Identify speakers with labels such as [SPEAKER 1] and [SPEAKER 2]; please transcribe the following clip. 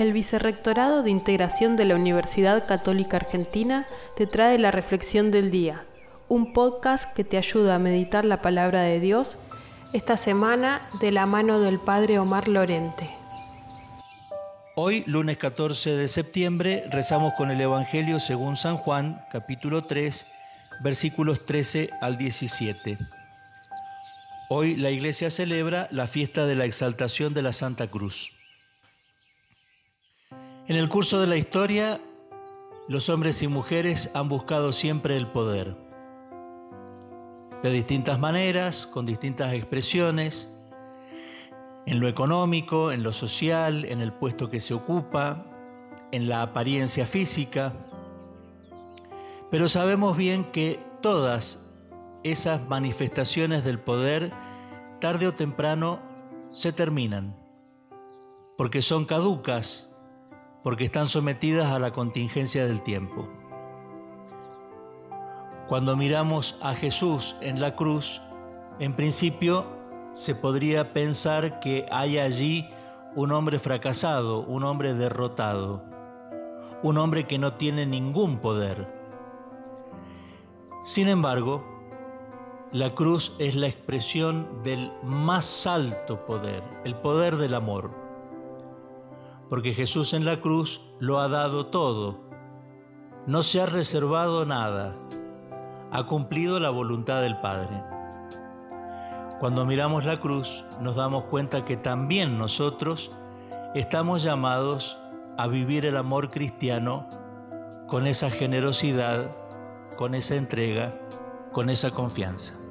[SPEAKER 1] El Vicerrectorado de Integración de la Universidad Católica Argentina te trae la Reflexión del Día, un podcast que te ayuda a meditar la palabra de Dios esta semana de la mano del Padre Omar Lorente.
[SPEAKER 2] Hoy, lunes 14 de septiembre, rezamos con el Evangelio según San Juan, capítulo 3, versículos 13 al 17. Hoy la iglesia celebra la fiesta de la exaltación de la Santa Cruz. En el curso de la historia, los hombres y mujeres han buscado siempre el poder. De distintas maneras, con distintas expresiones, en lo económico, en lo social, en el puesto que se ocupa, en la apariencia física. Pero sabemos bien que todas esas manifestaciones del poder, tarde o temprano, se terminan, porque son caducas porque están sometidas a la contingencia del tiempo. Cuando miramos a Jesús en la cruz, en principio se podría pensar que hay allí un hombre fracasado, un hombre derrotado, un hombre que no tiene ningún poder. Sin embargo, la cruz es la expresión del más alto poder, el poder del amor porque Jesús en la cruz lo ha dado todo. No se ha reservado nada. Ha cumplido la voluntad del Padre. Cuando miramos la cruz nos damos cuenta que también nosotros estamos llamados a vivir el amor cristiano con esa generosidad, con esa entrega, con esa confianza.